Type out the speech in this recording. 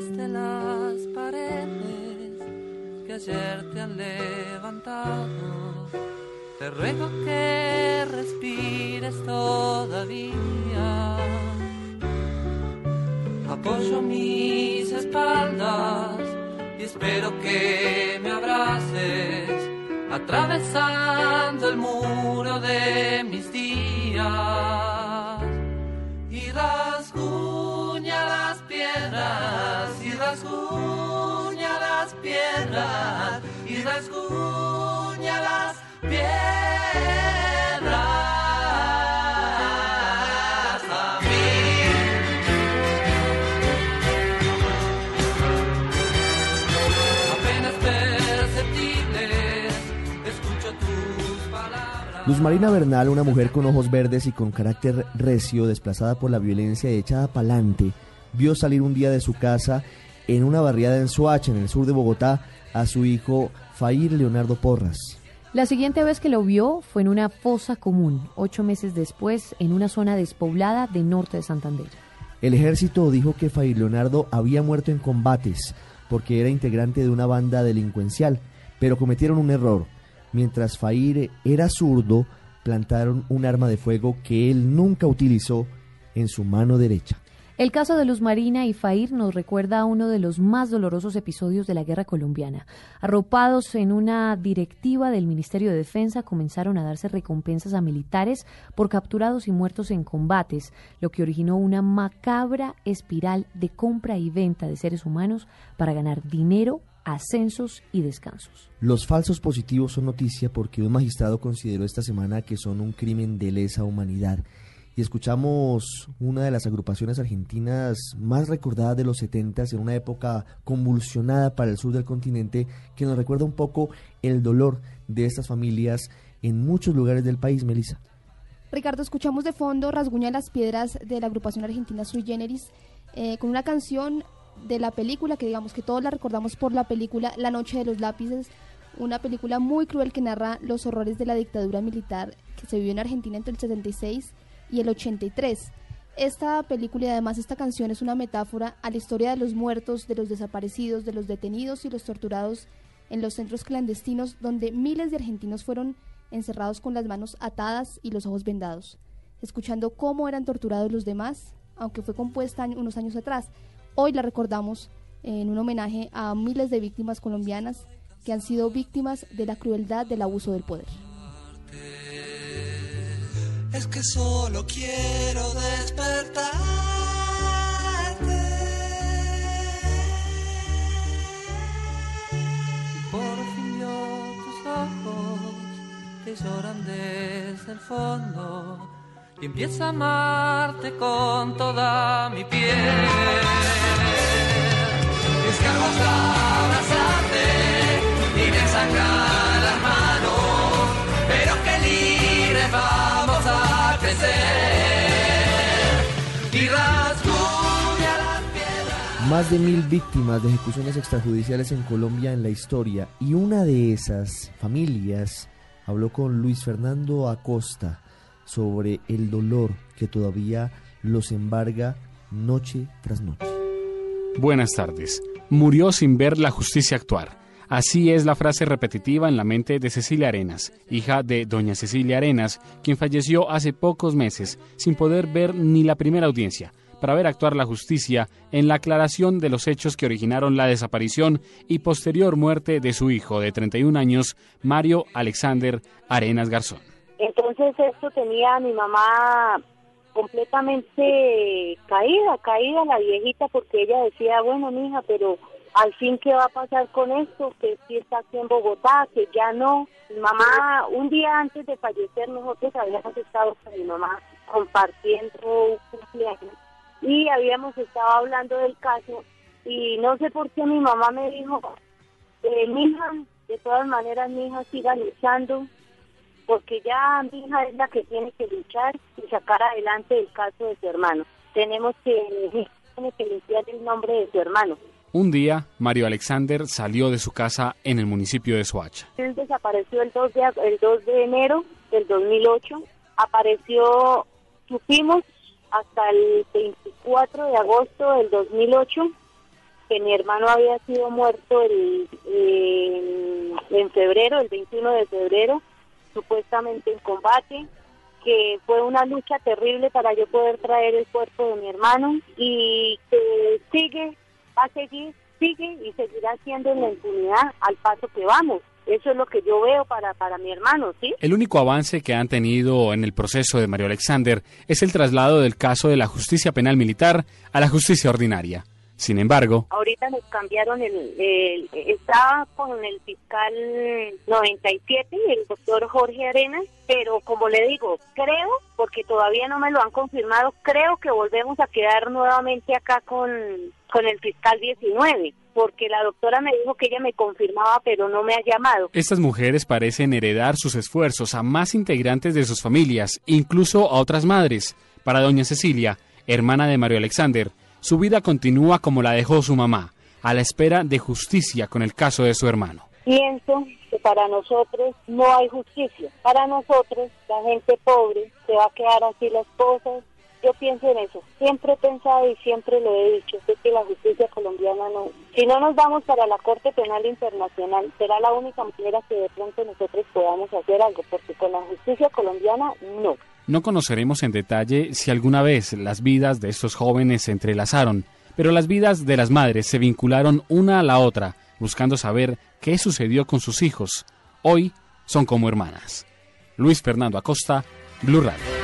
detrás de las paredes que ayer te han levantado. Te ruego que respires todavía. Apoyo mis espaldas y espero que me abraces atravesando el muro de mis días y rasguña las piedras a mí. Apenas perceptibles, escucho tus palabras. Luz Marina Bernal, una mujer con ojos verdes y con carácter recio, desplazada por la violencia y echada pa'lante, vio salir un día de su casa en una barriada en Soacha, en el sur de Bogotá, a su hijo Fair Leonardo Porras. La siguiente vez que lo vio fue en una fosa común, ocho meses después, en una zona despoblada de norte de Santander. El ejército dijo que Fair Leonardo había muerto en combates porque era integrante de una banda delincuencial, pero cometieron un error. Mientras Fair era zurdo, plantaron un arma de fuego que él nunca utilizó en su mano derecha. El caso de Luz Marina y Fair nos recuerda a uno de los más dolorosos episodios de la guerra colombiana. Arropados en una directiva del Ministerio de Defensa, comenzaron a darse recompensas a militares por capturados y muertos en combates, lo que originó una macabra espiral de compra y venta de seres humanos para ganar dinero, ascensos y descansos. Los falsos positivos son noticia porque un magistrado consideró esta semana que son un crimen de lesa humanidad y escuchamos una de las agrupaciones argentinas más recordadas de los 70 en una época convulsionada para el sur del continente que nos recuerda un poco el dolor de estas familias en muchos lugares del país, Melissa. Ricardo, escuchamos de fondo Rasguña las Piedras de la agrupación argentina Sui Generis eh, con una canción de la película que digamos que todos la recordamos por la película La Noche de los Lápices, una película muy cruel que narra los horrores de la dictadura militar que se vivió en Argentina entre el 76 y el 83. Esta película y además esta canción es una metáfora a la historia de los muertos, de los desaparecidos, de los detenidos y los torturados en los centros clandestinos donde miles de argentinos fueron encerrados con las manos atadas y los ojos vendados, escuchando cómo eran torturados los demás, aunque fue compuesta unos años atrás. Hoy la recordamos en un homenaje a miles de víctimas colombianas que han sido víctimas de la crueldad del abuso del poder. Es que solo quiero despertarte. Por fin yo tus ojos que lloran desde el fondo y empiezo a amarte con toda mi piel. Descargo hasta abrazarte y me crecer. Y. Más de mil víctimas de ejecuciones extrajudiciales en Colombia en la historia y una de esas familias habló con Luis Fernando Acosta sobre el dolor que todavía los embarga noche tras noche. Buenas tardes. Murió sin ver la justicia actuar. Así es la frase repetitiva en la mente de Cecilia Arenas, hija de doña Cecilia Arenas, quien falleció hace pocos meses sin poder ver ni la primera audiencia para ver actuar la justicia en la aclaración de los hechos que originaron la desaparición y posterior muerte de su hijo de 31 años, Mario Alexander Arenas Garzón. Entonces esto tenía mi mamá completamente caída, caída la viejita porque ella decía, bueno, mija, pero al fin qué va a pasar con esto, que sí está aquí en Bogotá, que ya no. Mi mamá, un día antes de fallecer, nosotros habíamos estado con mi mamá compartiendo un cumpleaños y habíamos estado hablando del caso y no sé por qué mi mamá me dijo, eh, mija, de todas maneras mi hija siga luchando, porque ya mi hija es la que tiene que luchar y sacar adelante el caso de su hermano. Tenemos que, tiene que limpiar el nombre de su hermano. Un día, Mario Alexander salió de su casa en el municipio de Soacha. Él desapareció el 2 de, el 2 de enero del 2008. Apareció, supimos, hasta el 24 de agosto del 2008 que mi hermano había sido muerto el, en febrero, el 21 de febrero, supuestamente en combate, que fue una lucha terrible para yo poder traer el cuerpo de mi hermano y que sigue, a seguir, sigue y seguirá siendo en la impunidad al paso que vamos. Eso es lo que yo veo para, para mi hermano, ¿sí? El único avance que han tenido en el proceso de Mario Alexander es el traslado del caso de la justicia penal militar a la justicia ordinaria. Sin embargo, ahorita nos cambiaron el, estaba con el fiscal 97, el doctor Jorge Arenas, pero como le digo, creo, porque todavía no me lo han confirmado, creo que volvemos a quedar nuevamente acá con, con el fiscal 19 porque la doctora me dijo que ella me confirmaba, pero no me ha llamado. Estas mujeres parecen heredar sus esfuerzos a más integrantes de sus familias, incluso a otras madres. Para doña Cecilia, hermana de Mario Alexander, su vida continúa como la dejó su mamá, a la espera de justicia con el caso de su hermano. Pienso que para nosotros no hay justicia. Para nosotros, la gente pobre, se va a quedar así las cosas. Yo pienso en eso. Siempre he pensado y siempre lo he dicho. Sé que la justicia colombiana no. Si no nos vamos para la Corte Penal Internacional, será la única manera que de pronto nosotros podamos hacer algo, porque con la justicia colombiana no. No conoceremos en detalle si alguna vez las vidas de estos jóvenes se entrelazaron, pero las vidas de las madres se vincularon una a la otra, buscando saber qué sucedió con sus hijos. Hoy son como hermanas. Luis Fernando Acosta, Blue Radio.